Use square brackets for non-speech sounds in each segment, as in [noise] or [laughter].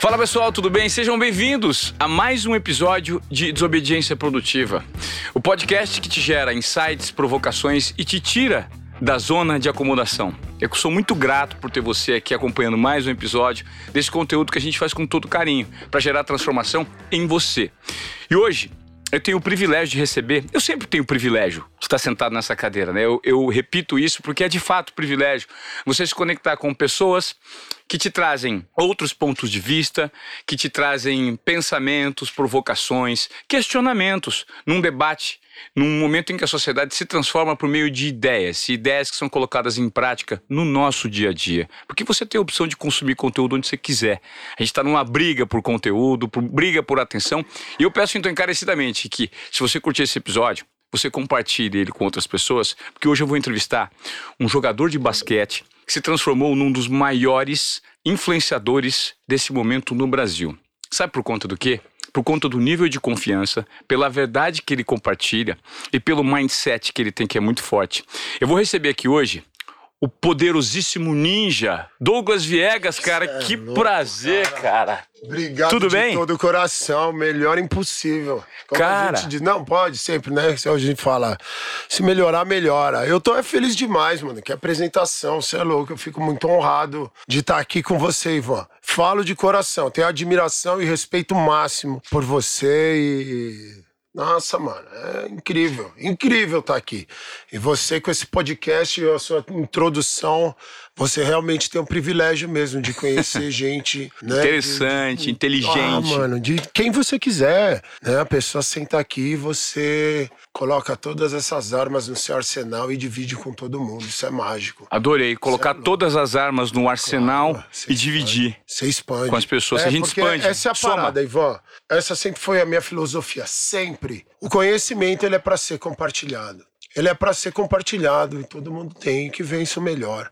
Fala pessoal, tudo bem? Sejam bem-vindos a mais um episódio de Desobediência Produtiva. O podcast que te gera insights, provocações e te tira da zona de acomodação. Eu sou muito grato por ter você aqui acompanhando mais um episódio desse conteúdo que a gente faz com todo carinho para gerar transformação em você. E hoje eu tenho o privilégio de receber, eu sempre tenho o privilégio de estar sentado nessa cadeira, né? Eu, eu repito isso porque é de fato privilégio você se conectar com pessoas que te trazem outros pontos de vista, que te trazem pensamentos, provocações, questionamentos num debate, num momento em que a sociedade se transforma por meio de ideias, ideias que são colocadas em prática no nosso dia a dia. Porque você tem a opção de consumir conteúdo onde você quiser. A gente está numa briga por conteúdo, por briga por atenção. E eu peço então encarecidamente que, se você curtir esse episódio, você compartilhe ele com outras pessoas, porque hoje eu vou entrevistar um jogador de basquete que se transformou num dos maiores influenciadores desse momento no Brasil. Sabe por conta do quê? Por conta do nível de confiança, pela verdade que ele compartilha e pelo mindset que ele tem, que é muito forte. Eu vou receber aqui hoje o poderosíssimo ninja Douglas Viegas, cara. É que louco, prazer, cara. cara. Obrigado Tudo de bem? todo o coração. Melhor impossível. Como cara. A gente diz, não, pode sempre, né? Se a gente fala, se melhorar, melhora. Eu tô é feliz demais, mano. Que apresentação, você é louco. Eu fico muito honrado de estar aqui com você, Ivan. Falo de coração. Tenho admiração e respeito máximo por você e nossa, mano, é incrível, incrível estar tá aqui. E você com esse podcast, a sua introdução, você realmente tem um privilégio mesmo de conhecer [laughs] gente, né? Interessante, de, inteligente. Ah, mano, de quem você quiser, né? A pessoa senta aqui e você coloca todas essas armas no seu arsenal e divide com todo mundo. Isso é mágico. Adorei. Colocar é todas as armas no arsenal claro, e dividir. Você expande. Com as pessoas. É, a gente expande. Essa é a Soma. parada, Ivan. Essa sempre foi a minha filosofia. Sempre. O conhecimento ele é para ser compartilhado. Ele é para ser compartilhado e todo mundo tem que ver isso melhor.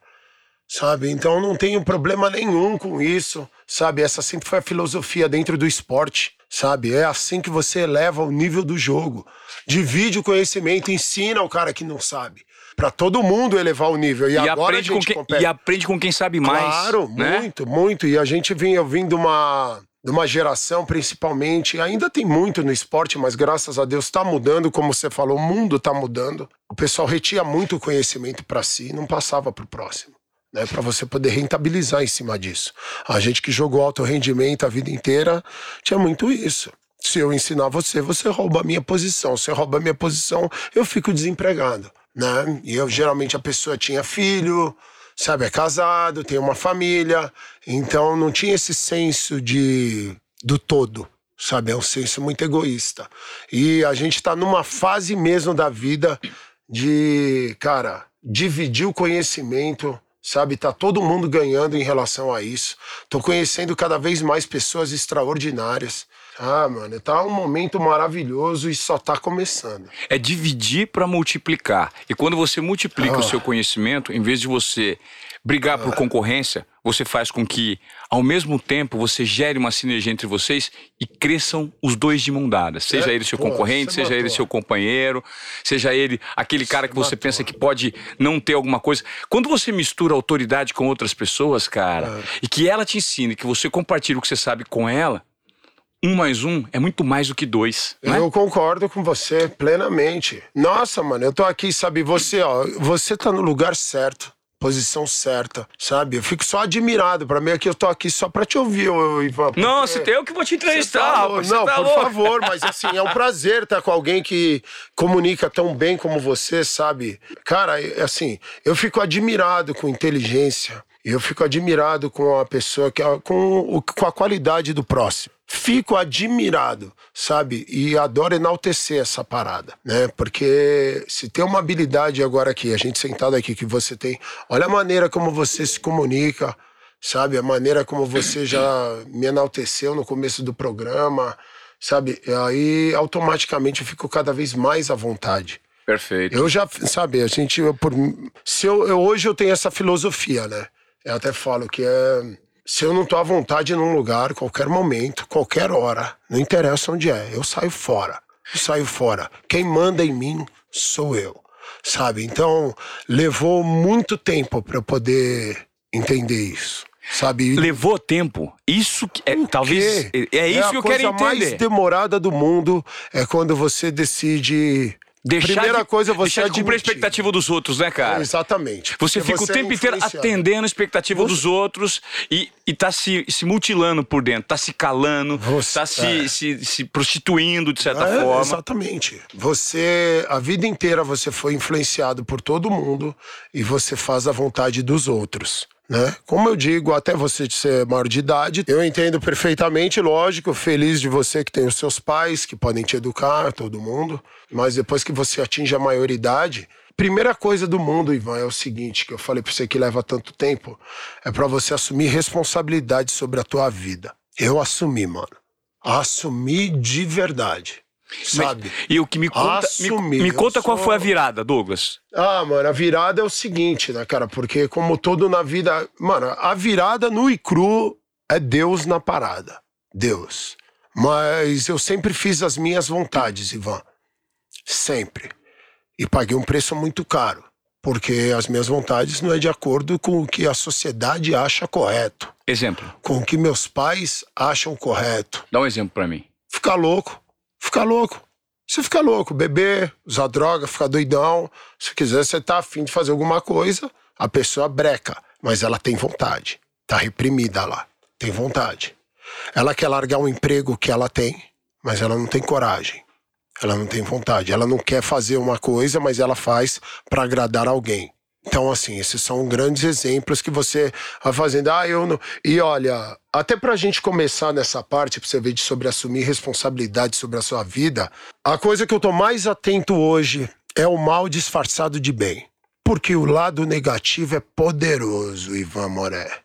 Sabe? Então não tenho problema nenhum com isso. Sabe? Essa sempre foi a filosofia dentro do esporte sabe? É assim que você eleva o nível do jogo. Divide o conhecimento, ensina o cara que não sabe. Para todo mundo elevar o nível. E, e agora aprende, com quem, e aprende com quem sabe mais. Claro, né? muito, muito. E a gente vem, eu vim de uma, de uma geração, principalmente, ainda tem muito no esporte, mas graças a Deus está mudando, como você falou, o mundo está mudando. O pessoal retia muito conhecimento para si e não passava para o próximo né, para você poder rentabilizar em cima disso. A gente que jogou alto rendimento a vida inteira tinha muito isso. Se eu ensinar você, você rouba a minha posição. Se rouba a minha posição, eu fico desempregado, né? E eu geralmente a pessoa tinha filho, sabe, é casado, tem uma família, então não tinha esse senso de do todo, sabe? É um senso muito egoísta. E a gente está numa fase mesmo da vida de, cara, dividir o conhecimento sabe? Tá todo mundo ganhando em relação a isso. Tô conhecendo cada vez mais pessoas extraordinárias. Ah, mano, tá um momento maravilhoso e só tá começando. É dividir para multiplicar. E quando você multiplica ah. o seu conhecimento, em vez de você brigar por concorrência, você faz com que, ao mesmo tempo, você gere uma sinergia entre vocês e cresçam os dois de mão dada. Seja é, ele seu pô, concorrente, seja matou. ele seu companheiro, seja ele aquele cara que você matou. pensa que pode não ter alguma coisa. Quando você mistura autoridade com outras pessoas, cara, é. e que ela te ensine, que você compartilha o que você sabe com ela, um mais um é muito mais do que dois. Eu é? concordo com você plenamente. Nossa, mano, eu tô aqui, sabe? Você, ó, você tá no lugar certo posição certa, sabe? Eu fico só admirado. Pra mim, aqui eu tô aqui só pra te ouvir, Ivan. Não, você tem eu que vou te entrevistar, tá rapaz, Não, tá por louco. favor, mas assim, é um prazer estar com alguém que comunica tão bem como você, sabe? Cara, é, assim, eu fico admirado com inteligência. Eu fico admirado com a pessoa que com, com a qualidade do próximo fico admirado, sabe? E adoro enaltecer essa parada, né? Porque se tem uma habilidade agora aqui, a gente sentado aqui que você tem, olha a maneira como você se comunica, sabe? A maneira como você já me enalteceu no começo do programa, sabe? E aí automaticamente eu fico cada vez mais à vontade. Perfeito. Eu já, sabe, a gente, eu, por, se eu, eu, hoje eu tenho essa filosofia, né? Eu até falo que é se eu não tô à vontade num lugar, qualquer momento, qualquer hora, não interessa onde é, eu saio fora. Eu saio fora. Quem manda em mim sou eu. Sabe? Então, levou muito tempo para eu poder entender isso. sabe? Levou tempo. Isso que é, talvez é, é isso é que eu quero entender. A coisa mais demorada do mundo é quando você decide Deixar Primeira de, coisa, você deixar de cumprir a expectativa dos outros, né, cara? Exatamente. Você Porque fica o é tempo inteiro influenciado. atendendo a expectativa Você- dos outros e, e tá se, se mutilando por dentro, tá se calando, Você- tá se, é. se, se prostituindo de certa É, forma. Exatamente. Você, a vida inteira, você foi influenciado por todo mundo e você faz a vontade dos outros. Né? Como eu digo, até você ser maior de idade, eu entendo perfeitamente, lógico, feliz de você que tem os seus pais que podem te educar, todo mundo, mas depois que você atinge a maioridade, primeira coisa do mundo, Ivan, é o seguinte, que eu falei pra você que leva tanto tempo, é pra você assumir responsabilidade sobre a tua vida. Eu assumi, mano. Assumi de verdade. Mas- Sabe? e o que me conta, me, Assumir, me conta qual sou- foi a virada, Douglas. Ah, mano, a virada é o seguinte, né, cara? Porque como todo na vida. Mano, a virada no e cru é Deus na parada. Deus. Mas eu sempre fiz as minhas vontades, Ivan. Sempre. E paguei um preço muito caro. Porque as minhas vontades não é de acordo com o que a sociedade acha correto. Exemplo. Com o que meus pais acham correto. Dá um exemplo pra mim. Ficar louco. Ficar louco. Você fica louco, beber, usar droga, ficar doidão. Se quiser, você tá afim de fazer alguma coisa, a pessoa breca. Mas ela tem vontade. Tá reprimida lá. Tem vontade. Ela quer largar um emprego que ela tem, mas ela não tem coragem. Ela não tem vontade. Ela não quer fazer uma coisa, mas ela faz para agradar alguém. Então, assim, esses são grandes exemplos que você vai fazendo. Ah, eu não. E olha, até pra gente começar nessa parte, pra você ver de sobre assumir responsabilidade sobre a sua vida, a coisa que eu tô mais atento hoje é o mal disfarçado de bem. Porque o lado negativo é poderoso, Ivan Moré.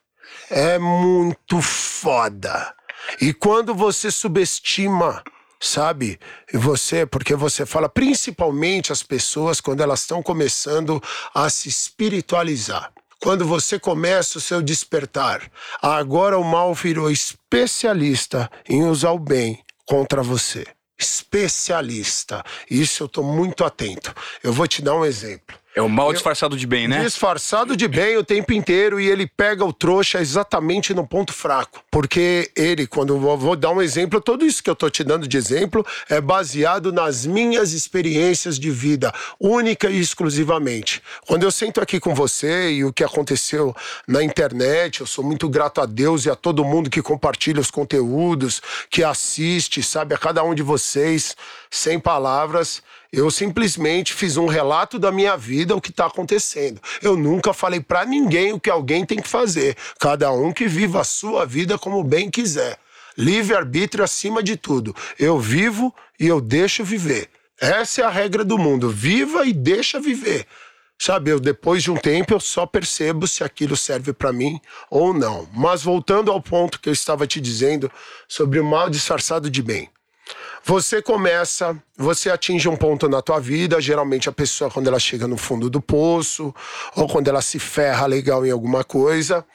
É muito foda. E quando você subestima, sabe? Você, porque você fala, principalmente as pessoas, quando elas estão começando a se espiritualizar. Quando você começa o seu despertar, agora o mal virou especialista em usar o bem contra você. Especialista. Isso eu tô muito atento. Eu vou te dar um exemplo É o mal disfarçado de bem, né? disfarçado de bem o tempo inteiro e ele pega o trouxa exatamente no ponto fraco. Porque ele, quando eu vou, vou dar um exemplo, tudo isso que eu tô te dando de exemplo é baseado nas minhas experiências de vida, única e exclusivamente. Quando eu sento aqui com você e o que aconteceu na internet, eu sou muito grato a Deus e a todo mundo que compartilha os conteúdos, que assiste, sabe, a cada um de vocês, sem palavras. Eu simplesmente fiz um relato da minha vida, o que está acontecendo. Eu nunca falei para ninguém o que alguém tem que fazer. Cada um que viva a sua vida como bem quiser. Livre-arbítrio acima de tudo. Eu vivo e eu deixo viver. Essa é a regra do mundo. Viva e deixa viver. Sabe, eu, depois de um tempo eu só percebo se aquilo serve para mim ou não. Mas voltando ao ponto que eu estava te dizendo sobre o mal disfarçado de bem. Você começa, você atinge um ponto na tua vida, geralmente a pessoa quando ela chega no fundo do poço ou quando ela se ferra legal em alguma coisa,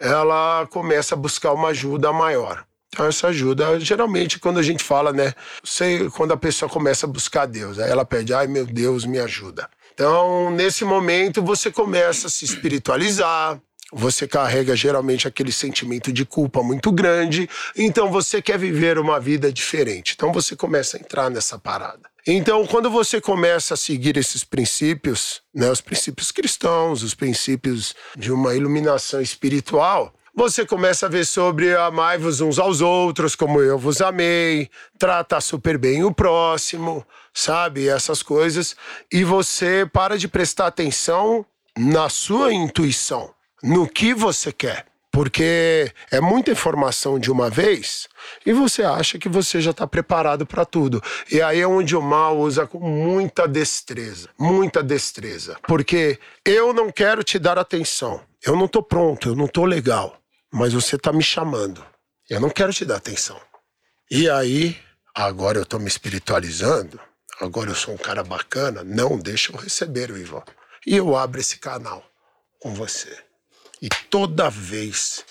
ela começa a buscar uma ajuda maior. Então essa ajuda, geralmente quando a gente fala, né, sei quando a pessoa começa a buscar Deus, aí ela pede: "Ai, meu Deus, me ajuda". Então, nesse momento você começa a se espiritualizar, você carrega geralmente aquele sentimento de culpa muito grande, então você quer viver uma vida diferente. Então você começa a entrar nessa parada. Então, quando você começa a seguir esses princípios, né, os princípios cristãos, os princípios de uma iluminação espiritual, você começa a ver sobre amai-vos uns aos outros, como eu vos amei, tratar super bem o próximo, sabe? Essas coisas. E você para de prestar atenção na sua intuição, no que você quer. Porque é muita informação de uma vez e você acha que você já está preparado para tudo. E aí é onde o mal usa com muita destreza, muita destreza. Porque eu não quero te dar atenção. Eu não tô pronto, eu não tô legal, mas você tá me chamando. Eu não quero te dar atenção. E aí, agora eu tô me espiritualizando, agora eu sou um cara bacana, não deixa eu receber o Ivan. E eu abro esse canal com você. E toda vez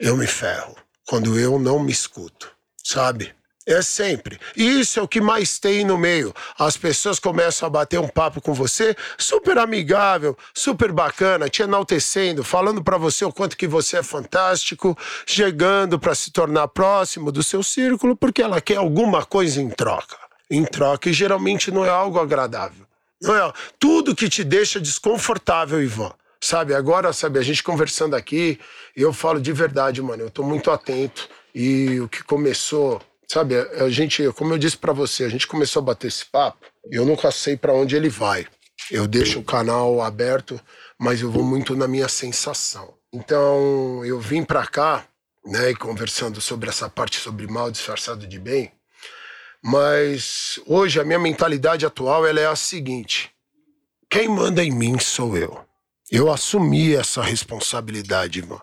eu me ferro quando eu não me escuto, sabe? É sempre. E isso é o que mais tem no meio. As pessoas começam a bater um papo com você, super amigável, super bacana, te enaltecendo, falando para você o quanto que você é fantástico, chegando para se tornar próximo do seu círculo, porque ela quer alguma coisa em troca. Em troca, e geralmente não é algo agradável. Não é tudo que te deixa desconfortável, Ivan. Sabe, agora, sabe, a gente conversando aqui, eu falo de verdade, mano, eu tô muito atento e o que começou Sabe, a gente, como eu disse para você, a gente começou a bater esse papo, eu nunca sei para onde ele vai. Eu deixo o canal aberto, mas eu vou muito na minha sensação. Então, eu vim para cá, né, conversando sobre essa parte sobre mal disfarçado de bem, mas hoje a minha mentalidade atual ela é a seguinte: quem manda em mim sou eu. Eu assumi essa responsabilidade, irmão.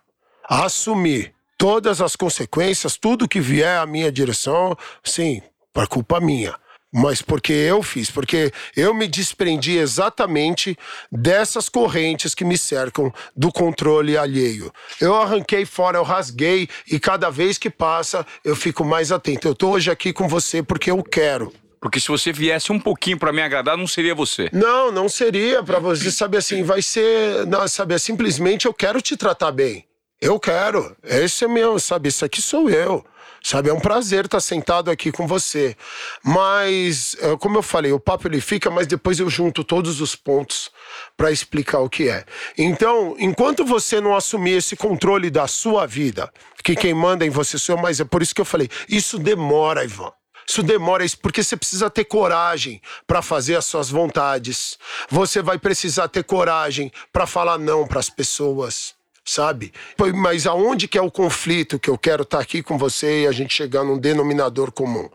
Assumi todas as consequências, tudo que vier à minha direção, sim, por culpa minha. Mas porque eu fiz, porque eu me desprendi exatamente dessas correntes que me cercam do controle alheio. Eu arranquei fora, eu rasguei e cada vez que passa eu fico mais atento. Eu tô hoje aqui com você porque eu quero. Porque se você viesse um pouquinho para me agradar, não seria você. Não, não seria para você saber assim, vai ser, não, sabe, é simplesmente eu quero te tratar bem. Eu quero. Esse é meu, sabe? Isso aqui sou eu. Sabe, é um prazer estar sentado aqui com você. Mas, é, como eu falei, o papo ele fica, mas depois eu junto todos os pontos para explicar o que é. Então, enquanto você não assumir esse controle da sua vida, que quem manda em você sou eu, mas é por isso que eu falei, isso demora, Ivan. Isso demora, porque você precisa ter coragem para fazer as suas vontades. Você vai precisar ter coragem para falar não para as pessoas sabe? Mas aonde que é o conflito que eu quero estar tá aqui com você e a gente chegar num denominador comum?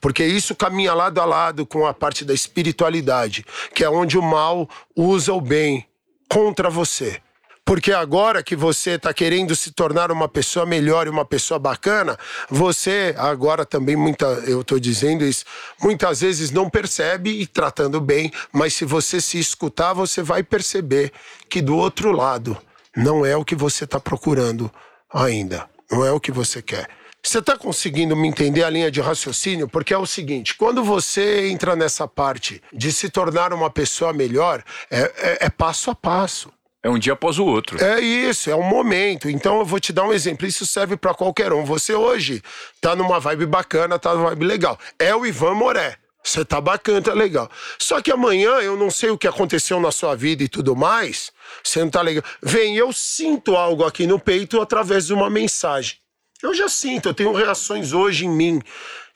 Porque isso caminha lado a lado com a parte da espiritualidade, que é onde o mal usa o bem contra você. Porque agora que você está querendo se tornar uma pessoa melhor e uma pessoa bacana, você agora também muita, eu estou dizendo isso, muitas vezes não percebe e tratando bem, mas se você se escutar, você vai perceber que do outro lado não é o que você está procurando ainda. Não é o que você quer. Você está conseguindo me entender a linha de raciocínio? Porque é o seguinte: quando você entra nessa parte de se tornar uma pessoa melhor, é, é, é passo a passo. É um dia após o outro. É isso, é um momento. Então eu vou te dar um exemplo. Isso serve para qualquer um. Você hoje tá numa vibe bacana, tá numa vibe legal. É o Ivan Moré. Você tá bacana, tá legal. Só que amanhã eu não sei o que aconteceu na sua vida e tudo mais. Você não tá legal. Vem, eu sinto algo aqui no peito através de uma mensagem. Eu já sinto, eu tenho reações hoje em mim.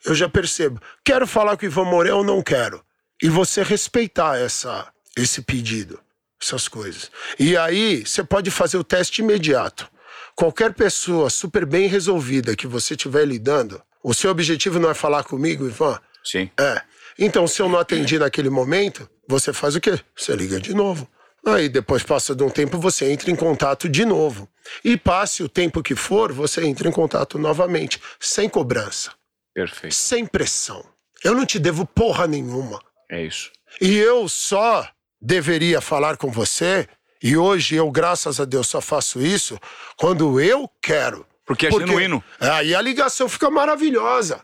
Eu já percebo. Quero falar com o Ivan Morel ou não quero? E você respeitar essa, esse pedido, essas coisas. E aí, você pode fazer o teste imediato. Qualquer pessoa super bem resolvida que você estiver lidando, o seu objetivo não é falar comigo, Ivan? Sim. É. Então, se eu não atendi naquele momento, você faz o quê? Você liga de novo. Aí depois passa de um tempo, você entra em contato de novo. E passe o tempo que for, você entra em contato novamente, sem cobrança. Perfeito. Sem pressão. Eu não te devo porra nenhuma. É isso. E eu só deveria falar com você, e hoje eu, graças a Deus, só faço isso quando eu quero. Porque é Porque genuíno. Aí a ligação fica maravilhosa.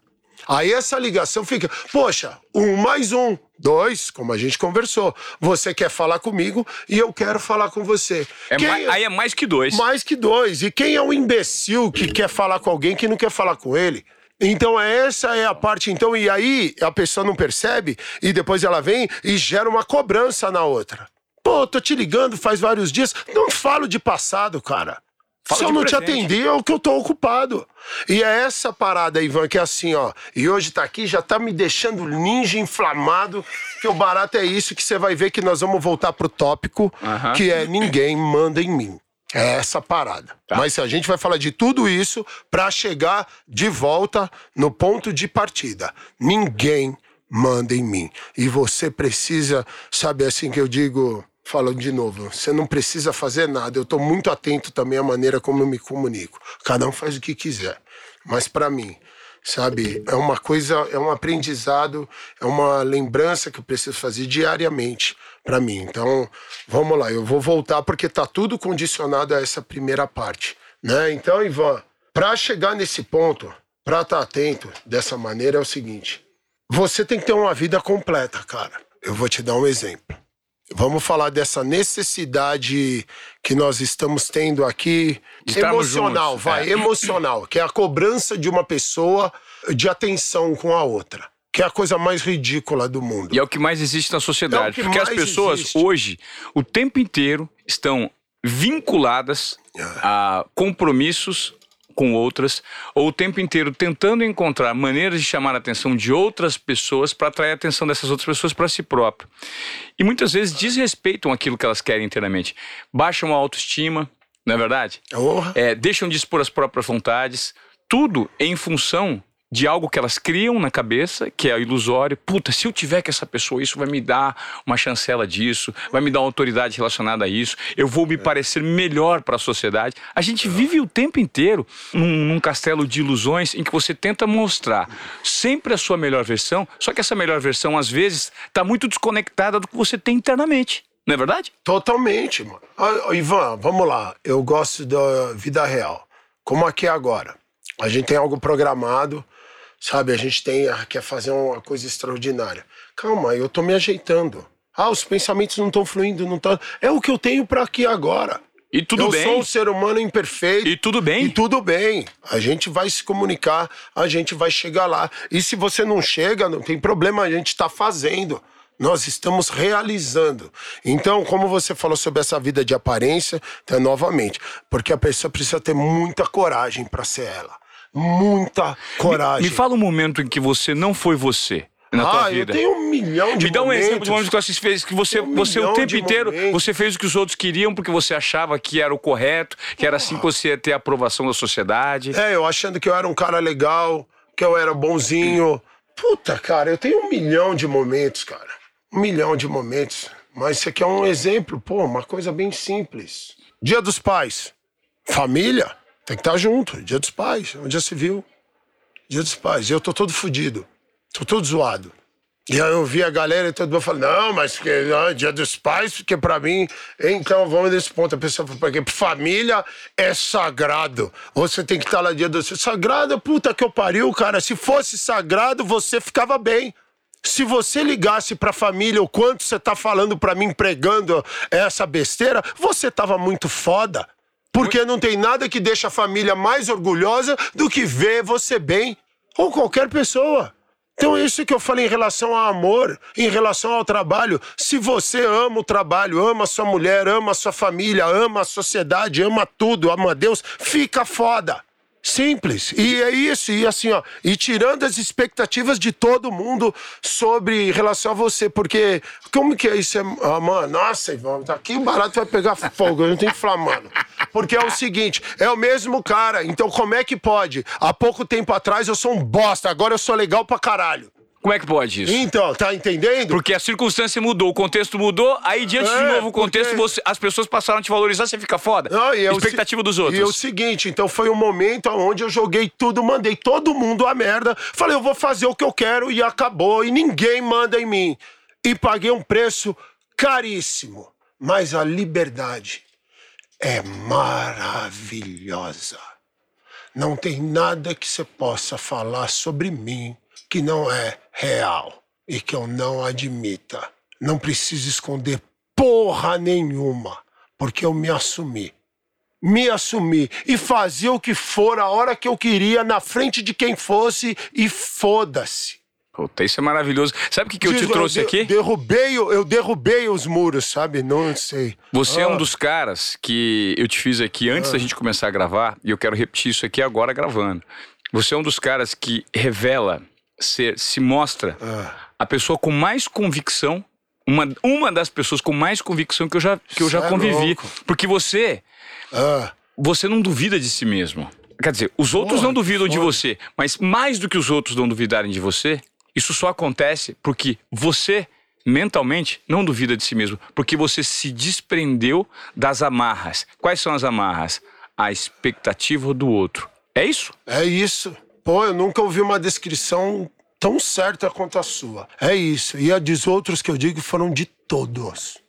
Aí essa ligação fica, poxa, um mais um, dois, como a gente conversou. Você quer falar comigo e eu quero falar com você. É mais, aí é mais que dois. Mais que dois. E quem é o imbecil que quer falar com alguém que não quer falar com ele? Então essa é a parte. Então e aí a pessoa não percebe e depois ela vem e gera uma cobrança na outra. Pô, tô te ligando faz vários dias. Não falo de passado, cara. Fala Se eu não presente. te atender, é o que eu tô ocupado. E é essa parada, Ivan, que é assim, ó. E hoje tá aqui, já tá me deixando ninja inflamado. Que o barato é isso, que você vai ver que nós vamos voltar pro tópico, que é ninguém manda em mim. É essa parada. Tá. Mas a gente vai falar de tudo isso para chegar de volta no ponto de partida. Ninguém manda em mim. E você precisa, sabe assim que eu digo falando de novo, você não precisa fazer nada. Eu estou muito atento também à maneira como eu me comunico. Cada um faz o que quiser. Mas para mim, sabe, é uma coisa, é um aprendizado, é uma lembrança que eu preciso fazer diariamente para mim. Então, vamos lá, eu vou voltar porque tá tudo condicionado a essa primeira parte, né? Então, Ivan, para chegar nesse ponto, para estar tá atento dessa maneira é o seguinte: você tem que ter uma vida completa, cara. Eu vou te dar um exemplo. Vamos falar dessa necessidade que nós estamos tendo aqui, Estamos emocional, juntos. vai, é. emocional, que é a cobrança de uma pessoa de atenção com a outra. Que é a coisa mais ridícula do mundo. E é o que mais existe na sociedade. É porque as pessoas existe. hoje, o tempo inteiro, estão vinculadas é. a compromissos com outras, ou o tempo inteiro tentando encontrar maneiras de chamar a atenção de outras pessoas para atrair a atenção dessas outras pessoas para si próprio. E muitas vezes desrespeitam aquilo que elas querem inteiramente. Baixam a autoestima, não é verdade? É, deixam de expor as próprias vontades, tudo em função de algo que elas criam na cabeça, que é ilusório. Puta, se eu tiver com essa pessoa, isso vai me dar uma chancela disso, vai me dar uma autoridade relacionada a isso, eu vou me parecer melhor para a sociedade. A gente vive o tempo inteiro num, num, castelo de ilusões em que você tenta mostrar sempre a sua melhor versão, só que essa melhor versão, às vezes, está muito desconectada do que você tem internamente. Não é verdade? Totalmente, mano. Ah, Ivan, vamos lá. Eu gosto da vida real. Como aqui agora. A gente tem algo programado Sabe, a gente tem, ah, quer fazer uma coisa extraordinária. Calma, eu tô me ajeitando. Ah, os pensamentos não estão fluindo, não tá. É o que eu tenho para aqui agora. E tudo eu bem. Eu sou um ser humano imperfeito. E tudo bem. E tudo bem. A gente vai se comunicar, a gente vai chegar lá. E se você não chega, não tem problema, a gente está fazendo. Nós estamos realizando. Então, como você falou sobre essa vida de aparência, então, novamente, porque a pessoa precisa ter muita coragem para ser ela muita coragem. Me, me, fala um momento em que você não foi você. Na ah, tua vida. eu tenho um milhão de Me dá um momentos. exemplo de momentos que você fez, que você, um você o tempo inteiro, momentos. você fez o que os outros queriam porque você achava que era o correto, que era assim que você ia ter a aprovação da sociedade. É, eu achando que eu era um cara legal, que eu era bonzinho. Puta, cara, eu tenho um milhão de momentos, cara. Um milhão de momentos. Mas isso aqui é um exemplo, pô, uma coisa bem simples. Dia dos pais. Família. Tem que estar junto. Dia dos pais, onde já se viu. Dia dos pais. E eu tô todo fodido. Tô todo zoado. E aí eu vi a galera e todo mundo falando, não, mas que não, dia dos pais, porque pra mim, então vamos nesse ponto. A pessoa falou, porque família é sagrado. Você tem que estar lá dia dos Sagrado, puta que eu pariu, cara. Se fosse sagrado, você ficava bem. Se você ligasse pra família o quanto você tá falando pra mim, pregando essa besteira, você tava muito foda. Porque não tem nada que deixa a família mais orgulhosa do que ver você bem. Ou qualquer pessoa. Então, é isso que eu falei em relação ao amor, em relação ao trabalho. Se você ama o trabalho, ama a sua mulher, ama a sua família, ama a sociedade, ama tudo, ama Deus, fica foda. Simples. E é isso. E assim, ó. E tirando as expectativas de todo mundo sobre relação a você. Porque, como que é isso? Ah, mano, nossa, Ivan, aqui o barato vai pegar fogo. Eu não falar, mano. Porque é o seguinte, é o mesmo cara. Então, como é que pode? Há pouco tempo atrás eu sou um bosta, agora eu sou legal pra caralho. Como é que pode isso? Então, tá entendendo? Porque a circunstância mudou, o contexto mudou, aí diante é, de novo contexto, porque... você, as pessoas passaram a te valorizar, você fica foda. Não, e é Expectativa dos outros. E é o seguinte, então foi um momento onde eu joguei tudo, mandei todo mundo a merda, falei, eu vou fazer o que eu quero e acabou, e ninguém manda em mim. E paguei um preço caríssimo. Mas a liberdade é maravilhosa. Não tem nada que você possa falar sobre mim que não é real e que eu não admita. Não preciso esconder porra nenhuma, porque eu me assumi. Me assumi e fazia o que for a hora que eu queria, na frente de quem fosse, e foda-se. Puta, isso é maravilhoso. Sabe o que, que eu te trouxe eu aqui? Derrubei, eu derrubei os muros, sabe? Não sei. Você ah. é um ah. dos caras que eu te fiz aqui antes ah. da gente começar a gravar, e eu quero repetir isso aqui agora gravando. Você é um dos caras que revela ser, se mostra ah. a pessoa com mais convicção, uma, uma das pessoas com mais convicção que eu já, que eu já é convivi. Louco. Porque você, ah. você não duvida de si mesmo. Quer dizer, os outros Porra, não duvidam de você, mas mais do que os outros não duvidarem de você, isso só acontece porque você mentalmente não duvida de si mesmo, porque você se desprendeu das amarras. Quais são as amarras? A expectativa do outro. É isso? É isso. Pô, eu nunca ouvi uma descrição tão certa quanto a sua. É isso. E a dos outros que eu digo foram de todos.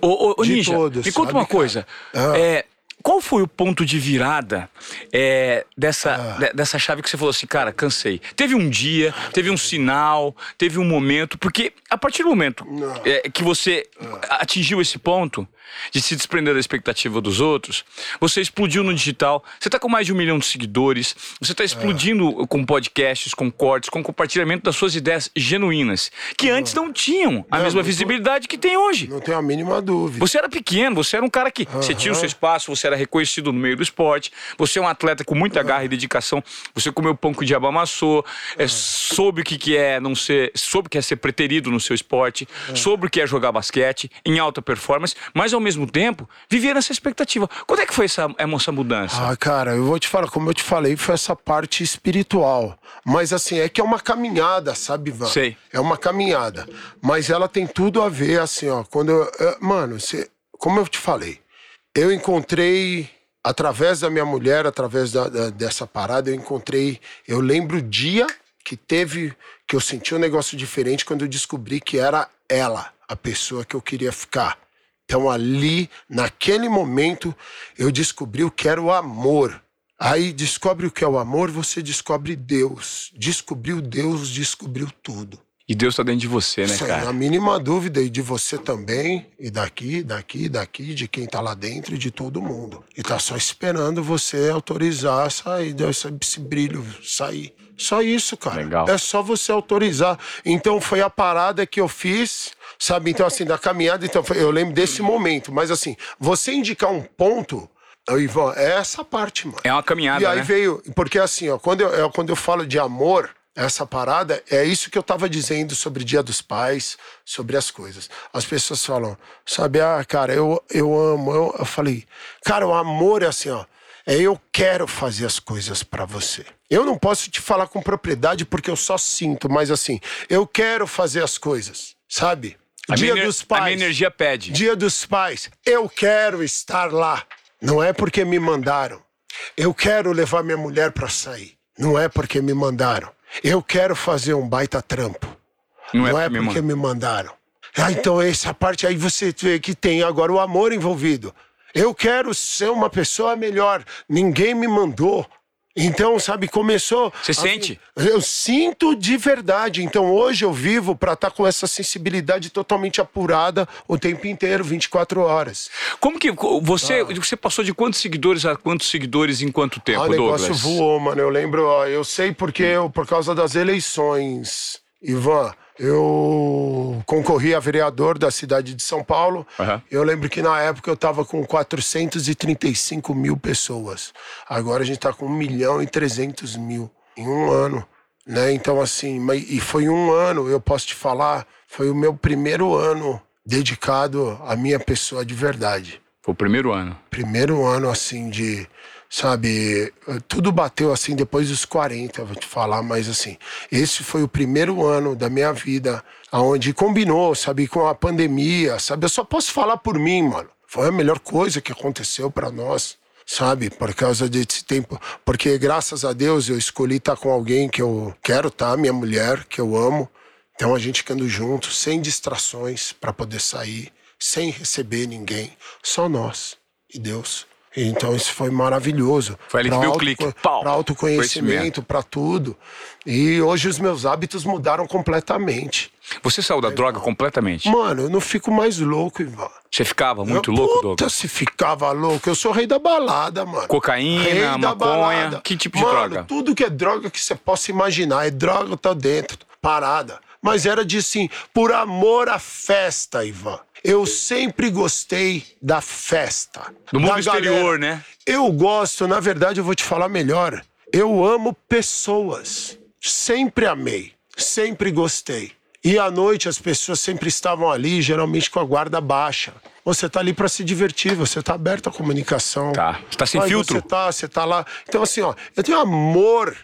Ô, ô, de Ninja, todos, me conta uma coisa. Ah. É, qual foi o ponto de virada é, dessa, ah. de, dessa chave que você falou assim, cara, cansei? Teve um dia, teve um sinal, teve um momento, porque a partir do momento é, que você ah. atingiu esse ponto, de se desprender da expectativa dos outros, você explodiu no digital, você está com mais de um milhão de seguidores, você está explodindo é. com podcasts, com cortes, com compartilhamento das suas ideias genuínas, que antes não tinham a não, mesma visibilidade que tem hoje. Não tenho a mínima dúvida. Você era pequeno, você era um cara que você tinha o seu espaço, você era reconhecido no meio do esporte, você é um atleta com muita garra e dedicação, você comeu pão que o diabo amassou, é, soube o que, que é não ser, soube o que é ser preterido no seu esporte, soube o que é jogar basquete em alta performance, mas ao mesmo tempo, vivia nessa expectativa. Quando é que foi essa, essa mudança? Ah, cara, eu vou te falar, como eu te falei, foi essa parte espiritual. Mas assim, é que é uma caminhada, sabe, Ivan? Sei. É uma caminhada. Mas ela tem tudo a ver, assim, ó. Quando eu. Mano, você, como eu te falei, eu encontrei através da minha mulher, através da, da, dessa parada, eu encontrei. Eu lembro o dia que teve. que eu senti um negócio diferente quando eu descobri que era ela, a pessoa que eu queria ficar. Então, ali, naquele momento, eu descobri o que era o amor. Aí, descobre o que é o amor, você descobre Deus. Descobriu Deus, descobriu tudo. E Deus está dentro de você, né, Sem cara? a mínima dúvida, e de você também, e daqui, daqui, daqui, de quem está lá dentro e de todo mundo. E tá só esperando você autorizar sair, esse brilho sair. Só isso, cara. Legal. É só você autorizar. Então foi a parada que eu fiz sabe? Então, assim, da caminhada, então, eu lembro desse momento. Mas, assim, você indicar um ponto, Ivan, é essa parte, mano. É uma caminhada, E aí né? veio... Porque, assim, ó, quando eu, quando eu falo de amor, essa parada, é isso que eu tava dizendo sobre Dia dos Pais, sobre as coisas. As pessoas falam, sabe, ah, cara, eu, eu amo. Eu, eu falei, cara, o amor é assim, ó. É eu quero fazer as coisas para você. Eu não posso te falar com propriedade porque eu só sinto, mas assim, eu quero fazer as coisas, sabe? A Dia minha, dos Pais. A minha energia pede. Dia dos Pais. Eu quero estar lá. Não é porque me mandaram. Eu quero levar minha mulher para sair. Não é porque me mandaram. Eu quero fazer um baita trampo. Não, é Não é, é porque me mandaram. Ah, então essa parte aí você vê que tem agora o amor envolvido. Eu quero ser uma pessoa melhor. Ninguém me mandou. Então, sabe, começou. Você a... sente? Eu sinto de verdade. Então, hoje eu vivo para estar tá com essa sensibilidade totalmente apurada o tempo inteiro, 24 horas. Como que você, ah. você passou de quantos seguidores a quantos seguidores em quanto tempo, ah, o negócio voou, mano. Eu lembro, ó, eu sei porque eu, por causa das eleições, Ivan, eu concorri a vereador da cidade de São Paulo. Uhum. Eu lembro que na época eu estava com 435 mil pessoas. Agora a gente está com 1 milhão e 300 mil em um ano. Né? Então, assim, e foi um ano, eu posso te falar, foi o meu primeiro ano dedicado à minha pessoa de verdade. Foi o primeiro ano? Primeiro ano, assim, de sabe? Tudo bateu assim depois dos 40, vou te falar, mas assim, esse foi o primeiro ano da minha vida aonde combinou, sabe, com a pandemia, sabe? Eu só posso falar por mim, mano. Foi a melhor coisa que aconteceu para nós, sabe? Por causa desse tempo, porque graças a Deus eu escolhi estar tá com alguém que eu quero estar, tá, minha mulher, que eu amo. Então a gente ficando junto, sem distrações para poder sair, sem receber ninguém, só nós e Deus. Então isso foi maravilhoso. Foi ali que veio o clique. Para autoconhecimento, para tudo. E hoje os meus hábitos mudaram completamente. Você saiu da droga completamente? Mano, eu não fico mais louco, Ivan. Você ficava muito eu, louco, puta, Douglas? se ficava louco. Eu sou rei da balada, mano. Cocaína, rei maconha, balada. que tipo de mano, droga? tudo que é droga que você possa imaginar. É droga, tá dentro, parada. Mas era de assim, por amor à festa, Ivan. Eu sempre gostei da festa. Do mundo exterior, né? Eu gosto, na verdade, eu vou te falar melhor. Eu amo pessoas. Sempre amei. Sempre gostei. E à noite as pessoas sempre estavam ali, geralmente com a guarda baixa. Você tá ali para se divertir, você tá aberto à comunicação. Tá. Você tá sem filtro. Você tá, você tá lá. Então, assim, ó, eu tenho amor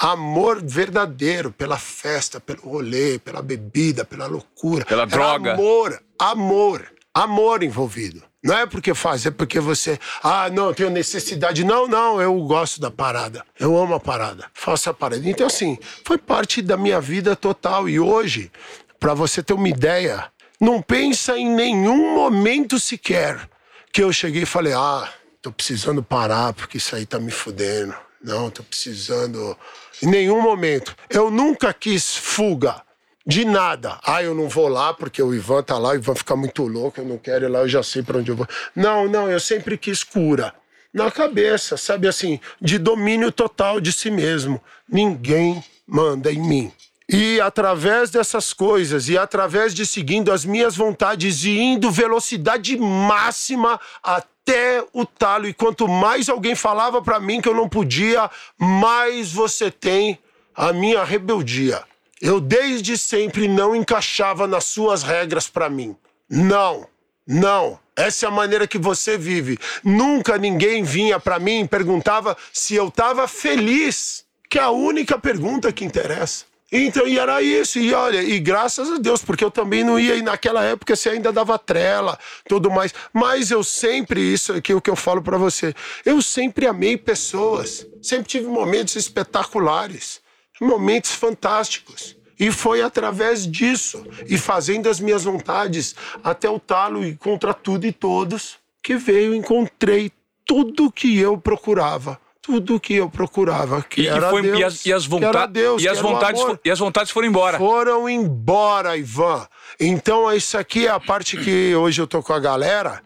amor verdadeiro pela festa, pelo rolê, pela bebida, pela loucura. Pela Era droga. Amor, amor, amor envolvido. Não é porque faz, é porque você. Ah, não, tenho necessidade. Não, não, eu gosto da parada. Eu amo a parada. Faço a parada. Então, assim, foi parte da minha vida total. E hoje, para você ter uma ideia, não pensa em nenhum momento sequer que eu cheguei e falei: ah, tô precisando parar porque isso aí tá me fudendo. Não, tô precisando. Em nenhum momento. Eu nunca quis fuga de nada. Ah, eu não vou lá porque o Ivan tá lá, o Ivan fica muito louco, eu não quero ir lá, eu já sei para onde eu vou. Não, não, eu sempre quis cura. Na cabeça, sabe assim, de domínio total de si mesmo. Ninguém manda em mim. E através dessas coisas, e através de seguindo as minhas vontades e indo velocidade máxima até o talo. E quanto mais alguém falava para mim que eu não podia, mais você tem a minha rebeldia. Eu desde sempre não encaixava nas suas regras para mim. Não, não. Essa é a maneira que você vive. Nunca ninguém vinha para mim e perguntava se eu estava feliz, que é a única pergunta que interessa. Então, e era isso, e olha, e graças a Deus, porque eu também não ia, e naquela época você ainda dava trela, tudo mais. Mas eu sempre, isso aqui é o que eu falo para você, eu sempre amei pessoas, sempre tive momentos espetaculares, momentos fantásticos. E foi através disso, e fazendo as minhas vontades até o talo e contra tudo e todos, que veio, encontrei tudo que eu procurava tudo que eu procurava, que e, era foi, Deus, e as, e as, vonta Deus, e as vontades e as vontades foram embora. Foram embora, Ivan. Então isso aqui é a parte que hoje eu tô com a galera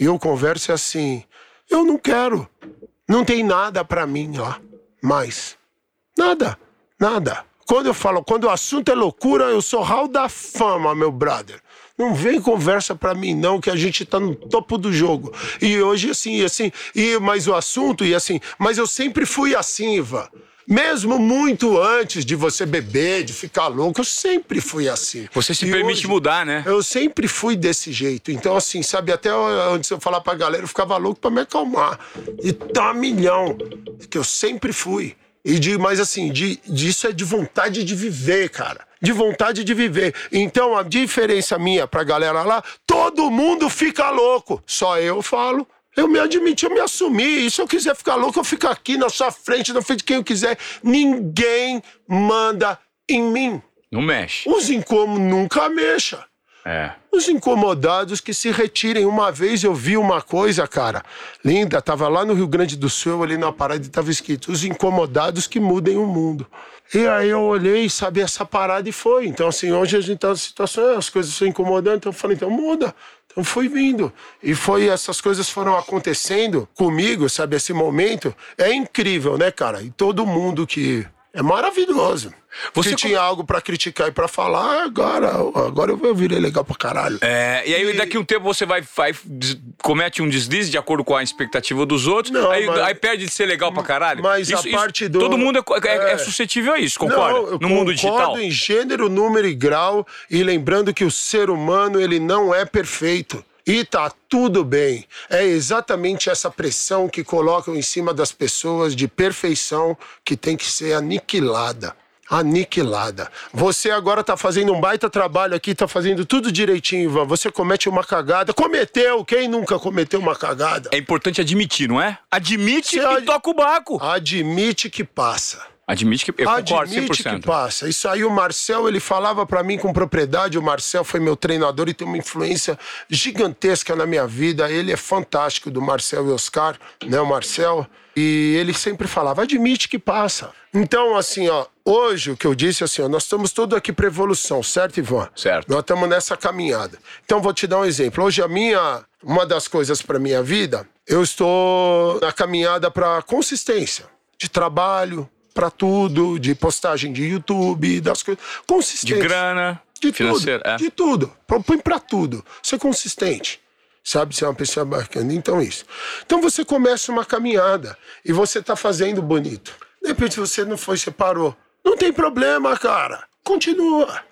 e eu converso assim, eu não quero. Não tem nada para mim lá mais. Nada. Nada. Quando eu falo, quando o assunto é loucura, eu sou hall da fama, meu brother. Não vem conversa para mim, não, que a gente tá no topo do jogo. E hoje, assim, assim, e mas o assunto, e assim, mas eu sempre fui assim, Ivan. Mesmo muito antes de você beber, de ficar louco, eu sempre fui assim. Você se e permite hoje, mudar, né? Eu sempre fui desse jeito. Então, assim, sabe, até antes eu falar pra galera, eu ficava louco pra me acalmar. E tá milhão. Que eu sempre fui. E de, mas assim, de, disso é de vontade de viver, cara de vontade de viver. Então a diferença minha pra galera lá, todo mundo fica louco. Só eu falo. Eu me admiti, eu me assumi. E se eu quiser ficar louco, eu fico aqui na sua frente, na frente de quem eu quiser. Ninguém manda em mim. Não mexe. Os incômodos nunca mexa. É. Os incomodados que se retirem. Uma vez eu vi uma coisa, cara, linda, tava lá no Rio Grande do Sul, ali na parada e tava escrito: os incomodados que mudem o mundo. E aí eu olhei, sabe, essa parada e foi. Então, assim, hoje a gente tá na situação, as coisas estão incomodando, então eu falei, então muda. Então fui vindo. E foi, essas coisas foram acontecendo comigo, sabe, esse momento. É incrível, né, cara? E todo mundo que é maravilhoso. Você tinha algo para criticar e para falar, agora, agora eu virei legal pra caralho. É, e aí e... daqui a um tempo você vai, vai comete um deslize de acordo com a expectativa dos outros, Não, aí, mas... aí perde de ser legal pra caralho. Mas isso, a parte isso, do. Todo mundo é, é, é, suscetível a isso, concorda? Não, no mundo digital. Concordo em gênero, número e grau, e lembrando que o ser humano ele não é perfeito. E tá tudo bem. É exatamente essa pressão que colocam em cima das pessoas de perfeição que tem que ser aniquilada aniquilada. Você agora tá fazendo um baita trabalho aqui, tá fazendo tudo direitinho, Ivan. Você comete uma cagada. Cometeu! Quem nunca cometeu uma cagada? É importante admitir, não é? Admite Você e ad... toca o baco. Admite que passa. Admite que eu concordo Admite 100%. que passa. Isso aí o Marcel, ele falava para mim com propriedade. O Marcel foi meu treinador e tem uma influência gigantesca na minha vida. Ele é fantástico do Marcel e Oscar, né, o Marcel. E ele sempre falava: "Admite que passa". Então, assim, ó, hoje o que eu disse assim, ó, nós estamos todos aqui para evolução, certo, Ivan? Certo. Nós estamos nessa caminhada. Então, vou te dar um exemplo. Hoje a minha, uma das coisas para minha vida, eu estou na caminhada para consistência de trabalho, para tudo, de postagem de YouTube, das coisas. Consistente. De grana. De tudo. É. De tudo. Põe para tudo. Ser consistente. Sabe, ser uma pessoa bacana. Então, isso. Então, você começa uma caminhada e você tá fazendo bonito. De repente, você não foi, você parou. Não tem problema, cara. Continua.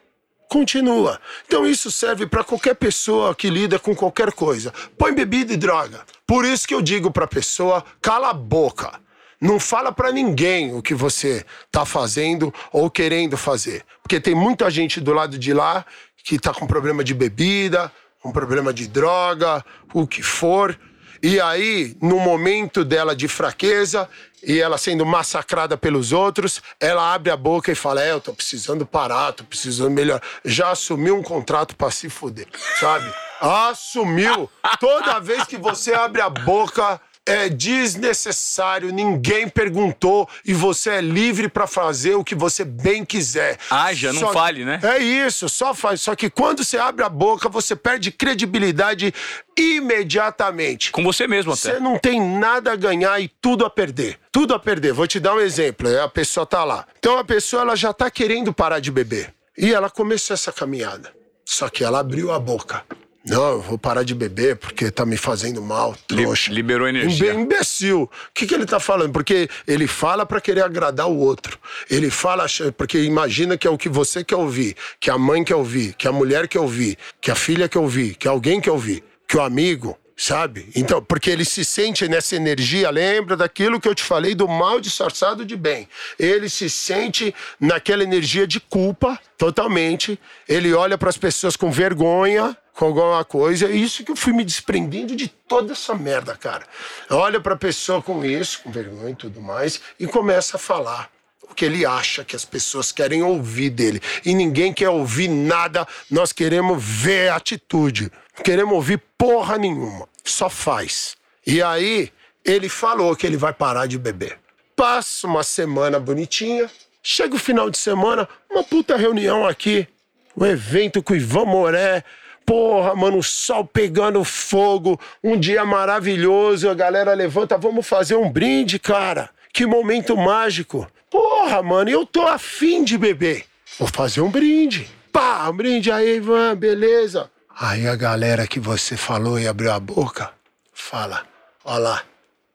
Continua. Então isso serve para qualquer pessoa que lida com qualquer coisa. Põe bebida e droga. Por isso que eu digo para pessoa, cala a boca. Não fala para ninguém o que você tá fazendo ou querendo fazer. Porque tem muita gente do lado de lá que tá com problema de bebida, com problema de droga, o que for. E aí, no momento dela de fraqueza e ela sendo massacrada pelos outros, ela abre a boca e fala: É, eu tô precisando parar, tô precisando melhor. Já assumiu um contrato pra se fuder, sabe? Assumiu. Toda vez que você abre a boca, é desnecessário, ninguém perguntou e você é livre para fazer o que você bem quiser. Haja, não fale, né? É isso, só faz. Só que quando você abre a boca, você perde credibilidade imediatamente. Com você mesmo até. Você não tem nada a ganhar e tudo a perder. Tudo a perder. Vou te dar um exemplo. A pessoa tá lá. Então a pessoa ela já tá querendo parar de beber. E ela começou essa caminhada. Só que ela abriu a boca. Não, eu vou parar de beber porque tá me fazendo mal, trouxa. liberou energia. Imbe imbecil. O que, que ele tá falando? Porque ele fala para querer agradar o outro. Ele fala porque imagina que é o que você quer ouvir, que a mãe quer ouvir, que a mulher quer ouvir, que a filha quer ouvir, que alguém quer ouvir, que o amigo, sabe? Então, porque ele se sente nessa energia, lembra daquilo que eu te falei do mal disfarçado de bem. Ele se sente naquela energia de culpa totalmente. Ele olha para as pessoas com vergonha com alguma coisa. É isso que eu fui me desprendendo de toda essa merda, cara. Olha pra pessoa com isso, com vergonha e tudo mais, e começa a falar o que ele acha que as pessoas querem ouvir dele. E ninguém quer ouvir nada, nós queremos ver atitude. Não queremos ouvir porra nenhuma. Só faz. E aí, ele falou que ele vai parar de beber. Passa uma semana bonitinha, chega o final de semana, uma puta reunião aqui, um evento com o Ivan Moré, Porra, mano, o sol pegando fogo, um dia maravilhoso, a galera levanta, vamos fazer um brinde, cara. Que momento mágico. Porra, mano, eu tô afim de beber. Vou fazer um brinde. Pá, um brinde aí, Ivan, beleza. Aí a galera que você falou e abriu a boca, fala, ó lá,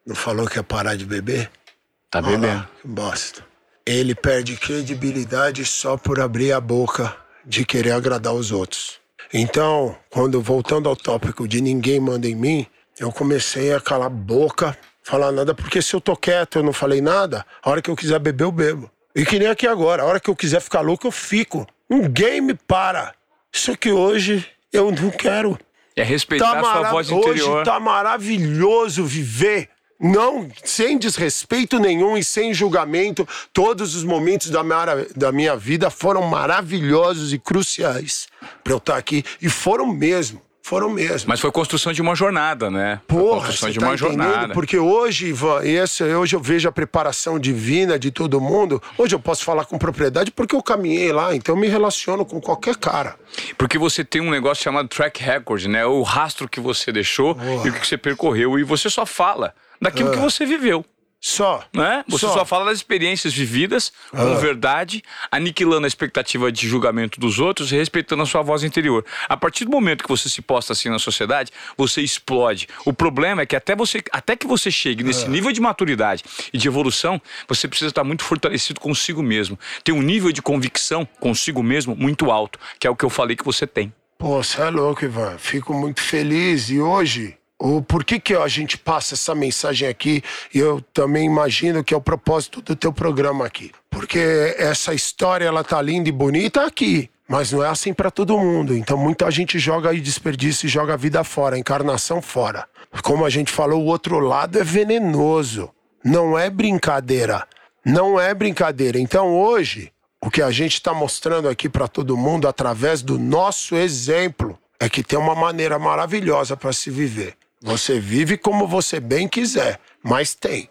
não falou que ia parar de beber? Tá bebendo. que bosta. Ele perde credibilidade só por abrir a boca de querer agradar os outros. Então, quando voltando ao tópico de ninguém manda em mim, eu comecei a calar a boca, falar nada, porque se eu tô quieto, eu não falei nada, a hora que eu quiser beber, eu bebo. E que nem aqui agora, a hora que eu quiser ficar louco, eu fico. Ninguém me para. Isso que hoje eu não quero. É respeitar tá a sua voz interior. Hoje tá maravilhoso viver não sem desrespeito nenhum e sem julgamento, todos os momentos da minha, da minha vida foram maravilhosos e cruciais para eu estar tá aqui. E foram mesmo. Foram mesmo. Mas foi construção de uma jornada, né? Porra, construção de tá uma jornada. Porque hoje, Ivan, esse, hoje eu vejo a preparação divina de todo mundo. Hoje eu posso falar com propriedade porque eu caminhei lá, então eu me relaciono com qualquer cara. Porque você tem um negócio chamado track record, né? O rastro que você deixou Porra. e o que você percorreu. E você só fala daquilo que ah. você viveu. Só. Né? Você só. só fala das experiências vividas com ah. verdade, aniquilando a expectativa de julgamento dos outros e respeitando a sua voz interior. A partir do momento que você se posta assim na sociedade, você explode. O problema é que até, você, até que você chegue nesse ah. nível de maturidade e de evolução, você precisa estar muito fortalecido consigo mesmo. Ter um nível de convicção consigo mesmo muito alto, que é o que eu falei que você tem. Pô, você é louco, Ivan. Fico muito feliz. E hoje o por que, a gente passa essa mensagem aqui e eu também imagino que é o propósito do teu programa aqui. Porque essa história ela tá linda e bonita aqui, mas não é assim para todo mundo. Então muita gente joga aí desperdício e joga a vida fora, a encarnação fora. Como a gente falou, o outro lado é venenoso. Não é brincadeira. Não é brincadeira. Então hoje, o que a gente está mostrando aqui para todo mundo através do nosso exemplo é que tem uma maneira maravilhosa para se viver. Você vive como você bem quiser, mas tem.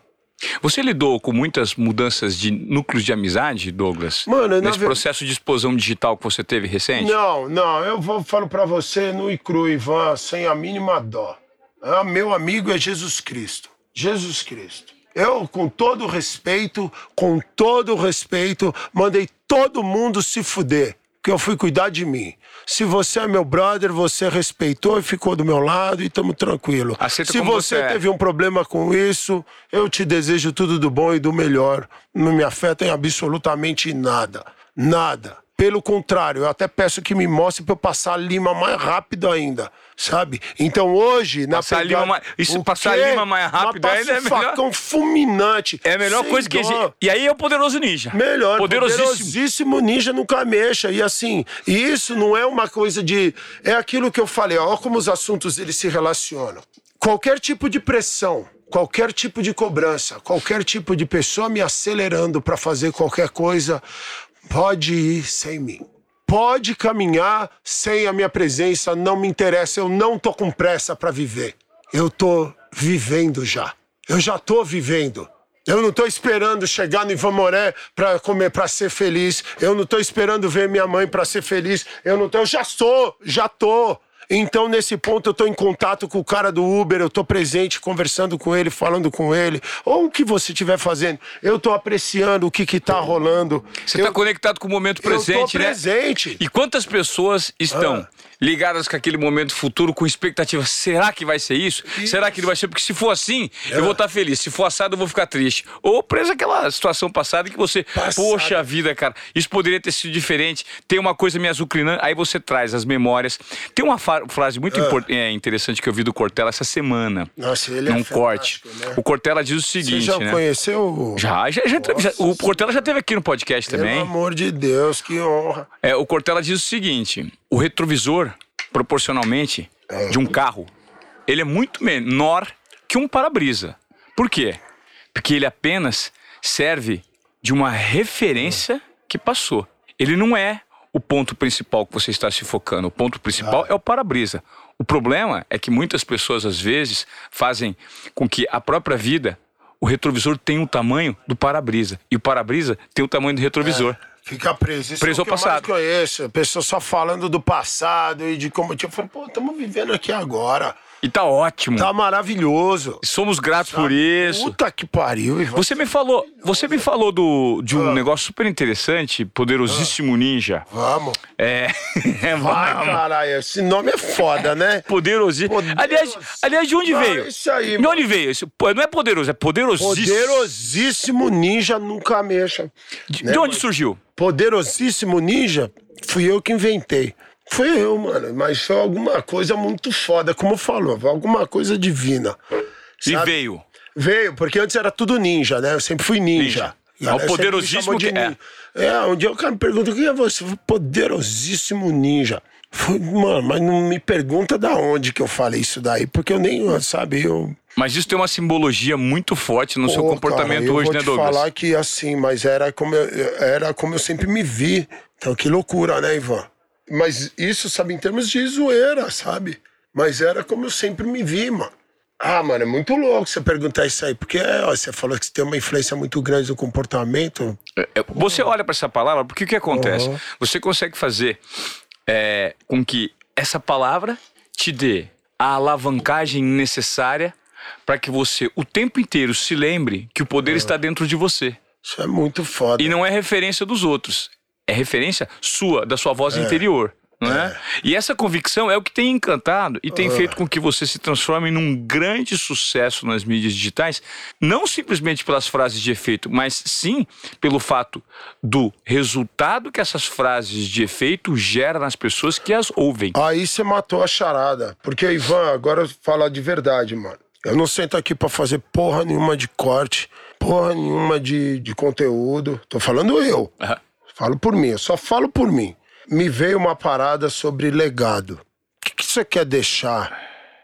Você lidou com muitas mudanças de núcleos de amizade, Douglas? Mano, nesse ve... processo de explosão digital que você teve recente? Não, não. Eu vou falo para você no e cru, Ivan, sem a mínima dó. Ah, meu amigo é Jesus Cristo. Jesus Cristo. Eu, com todo respeito, com todo respeito, mandei todo mundo se fuder que eu fui cuidar de mim. Se você é meu brother, você respeitou e ficou do meu lado e estamos tranquilo. Aceita Se você, você é. teve um problema com isso, eu te desejo tudo do bom e do melhor. Não me afeta em absolutamente nada. Nada. Pelo contrário, eu até peço que me mostre para eu passar a lima mais rápido ainda, sabe? Então hoje, na passar pegada, lima mais, Isso, passar a lima mais rápido ainda é melhor. facão fulminante. É a melhor coisa dó. que existe. E aí é o poderoso ninja. Melhor, poderosíssimo. poderosíssimo ninja nunca mexa. E assim, isso não é uma coisa de... É aquilo que eu falei, ó, como os assuntos eles se relacionam. Qualquer tipo de pressão, qualquer tipo de cobrança, qualquer tipo de pessoa me acelerando para fazer qualquer coisa, Pode ir sem mim. Pode caminhar sem a minha presença, não me interessa. Eu não tô com pressa para viver. Eu tô vivendo já. Eu já tô vivendo. Eu não tô esperando chegar no Ivan Moré pra comer, para ser feliz. Eu não tô esperando ver minha mãe para ser feliz. Eu não tô, eu já sou, já tô. Então, nesse ponto, eu tô em contato com o cara do Uber, eu tô presente, conversando com ele, falando com ele. Ou o que você estiver fazendo, eu tô apreciando o que que tá rolando. Você eu, tá conectado com o momento presente, eu tô né? presente. E quantas pessoas estão Ah. Ligadas com aquele momento futuro com expectativa? Será que vai ser isso? Será que vai ser? Porque se for assim, É. eu vou estar feliz. Se for assado, eu vou ficar triste. Ou preso aquela situação passada que você, Passada. poxa vida, cara, isso poderia ter sido diferente. Tem uma coisa me azucrinando. Aí você traz as memórias. Tem uma frase muito Ah. é, interessante que eu vi do Cortella essa semana. Nossa, ele é num corte. fantástico, né? O Cortella diz o Você seguinte, já né? conheceu? Já, já, já, já- O Cortella já teve aqui no podcast Pelo também. amor de Deus, que honra. É, o Cortella diz o seguinte: o retrovisor, proporcionalmente, de um carro, ele é muito menor que um para-brisa. Por quê? Porque ele apenas serve de uma referência que passou. Ele não é o ponto principal que você está se focando. O ponto principal é o para-brisa. O problema é que muitas pessoas, às vezes, fazem com que a própria vida, o retrovisor tenha o tamanho do para-brisa. E o para-brisa tem o tamanho do retrovisor. Fica preso. Isso Preso é o que passado. Eu mais conheço. Pessoas só falando do passado e de como tinha. Eu falei, pô, estamos vivendo aqui agora. E tá ótimo. Tá maravilhoso. Somos gratos por isso. Puta que pariu, Ivan. Você me falou, você me falou do, de um Ah. negócio super interessante, poderosíssimo ninja. Vamos. [laughs] É, Vai, vamos. caralho. Esse nome é foda, né? [laughs] Poderosíssimo. Poderoso. Aliás, aliás, de onde Ah, veio? isso aí, De onde veio? Pô, não é poderoso, é poderosíssimo. Poderosíssimo ninja nunca mexa. De, né, de onde mas- surgiu? Poderosíssimo ninja, fui eu que inventei. Foi eu, mano. Mas foi alguma coisa muito foda, como falou, alguma coisa divina. E sabe? veio. Veio, porque antes era tudo ninja, né? Eu sempre fui ninja. Ninja. E É o poderosíssimo que- é. ninja. É, um dia o cara me pergunta o que é você? Poderosíssimo ninja. Mano, mas não me pergunta da onde que eu falei isso daí, porque eu nem, sabe, eu. Mas isso tem uma simbologia muito forte no seu Pô, comportamento cara, eu hoje, né, Douglas? falar que assim, mas era como eu, era como eu sempre me vi. Então, que loucura, né, Ivan? Mas isso, sabe, em termos de zoeira, sabe? Mas era como eu sempre me vi, mano. Ah, mano, é muito louco você perguntar isso aí, porque ó, você falou que você tem uma influência muito grande no comportamento. É, Você olha para essa palavra, porque o que acontece? Uhum. Você consegue fazer é, com que essa palavra te dê a alavancagem necessária para que você o tempo inteiro se lembre que o poder está dentro de você. Isso é muito foda. E não é referência dos outros, é referência sua, da sua voz interior. Não é? E essa convicção é o que tem encantado e tem feito com que você se transforme num grande sucesso nas mídias digitais, não simplesmente pelas frases de efeito, mas sim pelo fato do resultado que essas frases de efeito geram nas pessoas que as ouvem. Aí você matou a charada. Porque, Ivan, agora fala de verdade, mano. Eu não sento aqui pra fazer porra nenhuma de corte, porra nenhuma de, de conteúdo. Tô falando eu. Aham. Falo por mim, eu só falo por mim. Me veio uma parada sobre legado. O que, que você quer deixar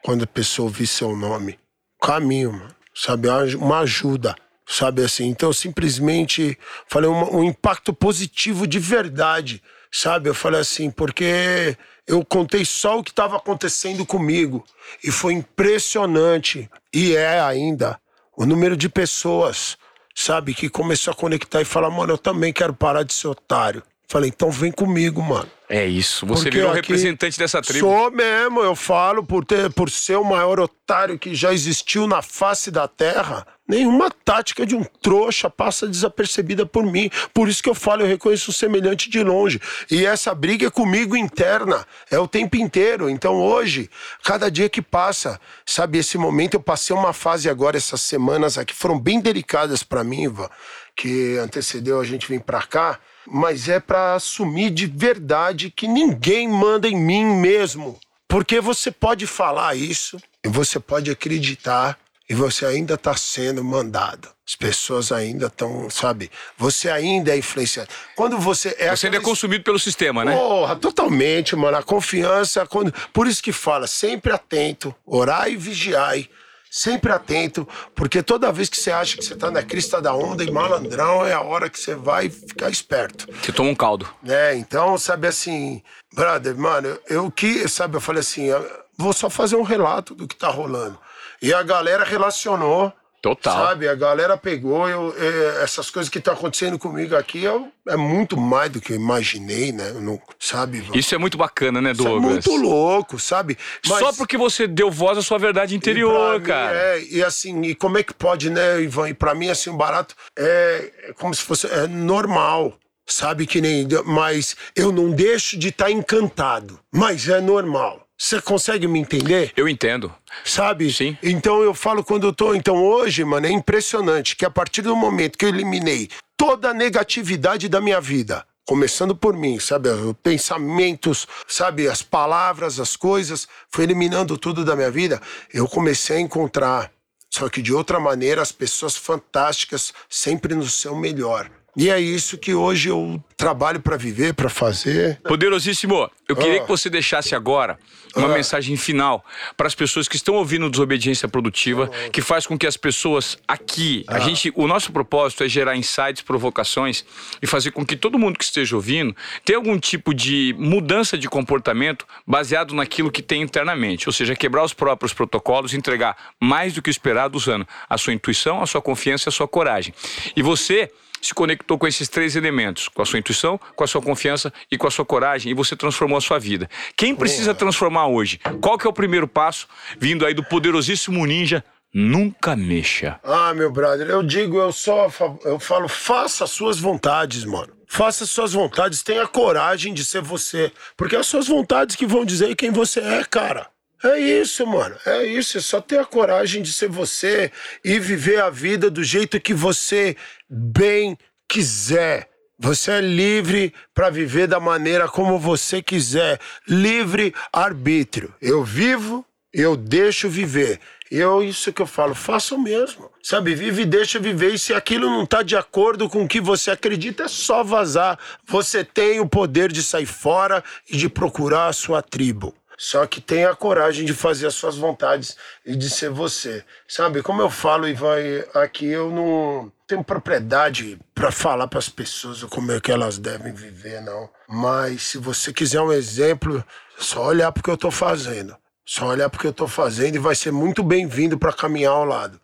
quando a pessoa ouvir seu nome? Caminho, mano. Sabe? Uma aj- Uma ajuda. Sabe assim? Então, simplesmente falei um, um impacto positivo de verdade. Sabe? Eu falei assim, porque eu contei só o que estava acontecendo comigo. E foi impressionante. E é ainda o número de pessoas sabe? Que começou a conectar e falar, mano, eu também quero parar de ser otário. Falei, então vem comigo, mano. É isso, você Porque virou representante dessa tribo. Sou mesmo, eu falo por, ter, por ser o maior otário que já existiu na face da terra. Nenhuma tática de um trouxa passa desapercebida por mim. Por isso que eu falo, eu reconheço o semelhante de longe. E essa briga é comigo interna, é o tempo inteiro. Então hoje, cada dia que passa, sabe, esse momento eu passei uma fase agora, essas semanas aqui foram bem delicadas pra mim, Ivan, que antecedeu a gente vir pra cá mas é para assumir de verdade que ninguém manda em mim mesmo. Porque você pode falar isso, e você pode acreditar, e você ainda está sendo mandado. As pessoas ainda estão, sabe? Você ainda é influenciado. Quando você é. Você ainda é consumido pelo sistema, né? Porra, totalmente, mano. A confiança. Quando... Por isso que fala, sempre atento, orai e vigiai. Sempre atento, porque toda vez que você acha que você tá na crista da onda e malandrão, é a hora que você vai ficar esperto. Você toma um caldo. né? Então, sabe assim, brother, mano, eu, eu que, sabe, eu falei assim, eu vou só fazer um relato do que tá rolando. E a galera relacionou. Total. Sabe? A galera pegou, eu, é, essas coisas que estão tá acontecendo comigo aqui eu, é muito mais do que eu imaginei, né? Eu não, sabe? Isso é muito bacana, né, Douglas? Isso é muito louco, sabe? Mas, Só porque você deu voz à sua verdade interior, cara. Mim, é, e assim, e como é que pode, né, Ivan? E pra mim, assim, o barato é, é como se fosse é normal. Sabe que nem. Mas eu não deixo de estar tá encantado. Mas é normal. Você consegue me entender? Eu entendo. Sabe? Sim. Então eu falo quando eu tô. Então hoje, mano, é impressionante que a partir do momento que eu eliminei toda a negatividade da minha vida, começando por mim, sabe? Os pensamentos, sabe? As palavras, as coisas, foi eliminando tudo da minha vida. Eu comecei a encontrar, só que de outra maneira, as pessoas fantásticas sempre no seu melhor. E é isso que hoje eu trabalho para viver, para fazer. Poderosíssimo, eu queria ah. que você deixasse agora uma ah. mensagem final para as pessoas que estão ouvindo Desobediência Produtiva, ah. que faz com que as pessoas aqui, a gente, o nosso propósito é gerar insights, provocações e fazer com que todo mundo que esteja ouvindo tenha algum tipo de mudança de comportamento baseado naquilo que tem internamente, ou seja, quebrar os próprios protocolos, entregar mais do que esperado usando a sua intuição, a sua confiança e a sua coragem. E você se conectou com esses três elementos, com a sua intuição, com a sua confiança e com a sua coragem, e você transformou a sua vida. Quem precisa transformar hoje? Qual que é o primeiro passo vindo aí do poderosíssimo ninja? Nunca mexa. Ah, meu brother, eu digo, eu só eu falo, faça as suas vontades, mano. Faça as suas vontades, tenha coragem de ser você, porque é as suas vontades que vão dizer quem você é, cara. É isso, mano. É isso. É só ter a coragem de ser você e viver a vida do jeito que você bem quiser. Você é livre para viver da maneira como você quiser. Livre arbítrio. Eu vivo, eu deixo viver. Eu, isso que eu falo, faça o mesmo. Sabe, vive e deixa viver. E se aquilo não está de acordo com o que você acredita, é só vazar. Você tem o poder de sair fora e de procurar a sua tribo. Só que tenha a coragem de fazer as suas vontades e de ser você. Sabe, como eu falo, Ivan, aqui eu não tenho propriedade para falar para as pessoas como é que elas devem viver, não. Mas se você quiser um exemplo, é só olhar porque eu estou fazendo. Só olhar porque eu estou fazendo e vai ser muito bem-vindo para caminhar ao lado.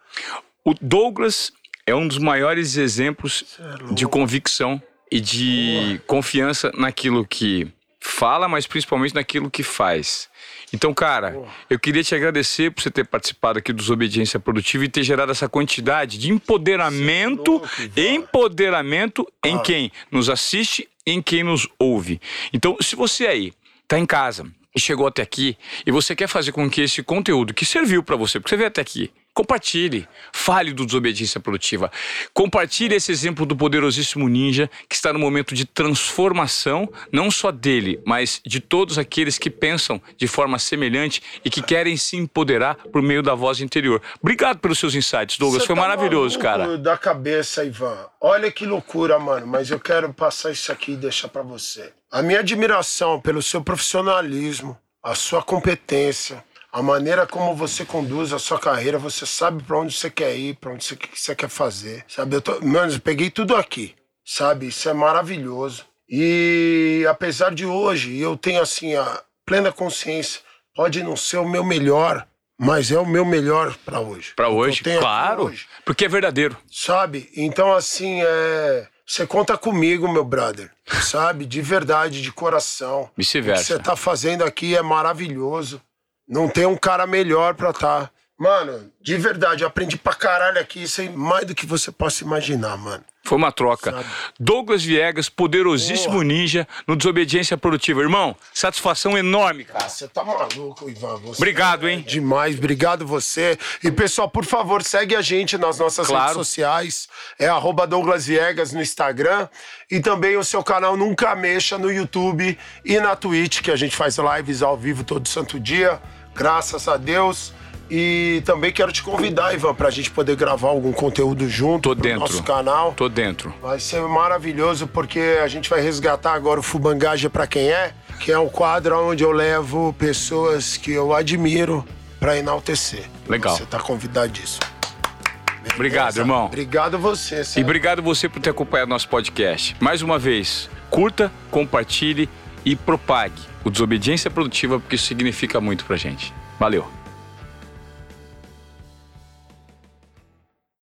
O Douglas é um dos maiores exemplos é de convicção e de confiança naquilo que fala, mas principalmente naquilo que faz. Então, cara, eu queria te agradecer por você ter participado aqui dos Obediência Produtiva e ter gerado essa quantidade de empoderamento, empoderamento em ah. quem nos assiste, em quem nos ouve. Então, se você aí tá em casa e chegou até aqui e você quer fazer com que esse conteúdo que serviu para você, porque você veio até aqui, Compartilhe, fale do Desobediência Produtiva. Compartilhe esse exemplo do poderosíssimo ninja que está no momento de transformação, não só dele, mas de todos aqueles que pensam de forma semelhante e que querem se empoderar por meio da voz interior. Obrigado pelos seus insights, Douglas. Você Foi tá maravilhoso, cara. Da cabeça, Ivan. Olha que loucura, mano. Mas eu quero passar isso aqui e deixar para você. A minha admiração pelo seu profissionalismo, a sua competência a maneira como você conduz a sua carreira, você sabe para onde você quer ir, para onde você, você, quer fazer, sabe? Eu tô, mano, eu peguei tudo aqui, sabe? Isso é maravilhoso. E apesar de hoje eu tenho assim a plena consciência, pode não ser o meu melhor, mas é o meu melhor para hoje. Para hoje, claro, hoje. porque é verdadeiro. Sabe? Então assim, é você conta comigo, meu brother. Sabe? De verdade, de coração. Vice-versa. O que você tá fazendo aqui é maravilhoso. Não tem um cara melhor pra estar. Tá. Mano, de verdade, eu aprendi pra caralho aqui, isso aí mais do que você possa imaginar, mano. Foi uma troca. Sabe? Douglas Viegas, poderosíssimo Porra. ninja no Desobediência Produtiva. Irmão, satisfação enorme, cara. Você tá maluco, Ivan. Você obrigado, hein? É demais, obrigado você. E pessoal, por favor, segue a gente nas nossas claro. redes sociais. É arroba Douglas Viegas no Instagram. E também o seu canal Nunca Mexa no YouTube e na Twitch, que a gente faz lives ao vivo todo santo dia. Graças a Deus. E também quero te convidar, Ivan, pra gente poder gravar algum conteúdo junto Tô dentro. nosso canal. Tô dentro. Vai ser maravilhoso porque a gente vai resgatar agora o Fubangaja para quem é, que é um quadro onde eu levo pessoas que eu admiro para enaltecer. Legal. Você tá convidadíssimo. Beleza? Obrigado, irmão. Obrigado você, E obrigado você por ter acompanhado nosso podcast. Mais uma vez, curta, compartilhe e propague o Desobediência Produtiva, porque isso significa muito pra gente. Valeu!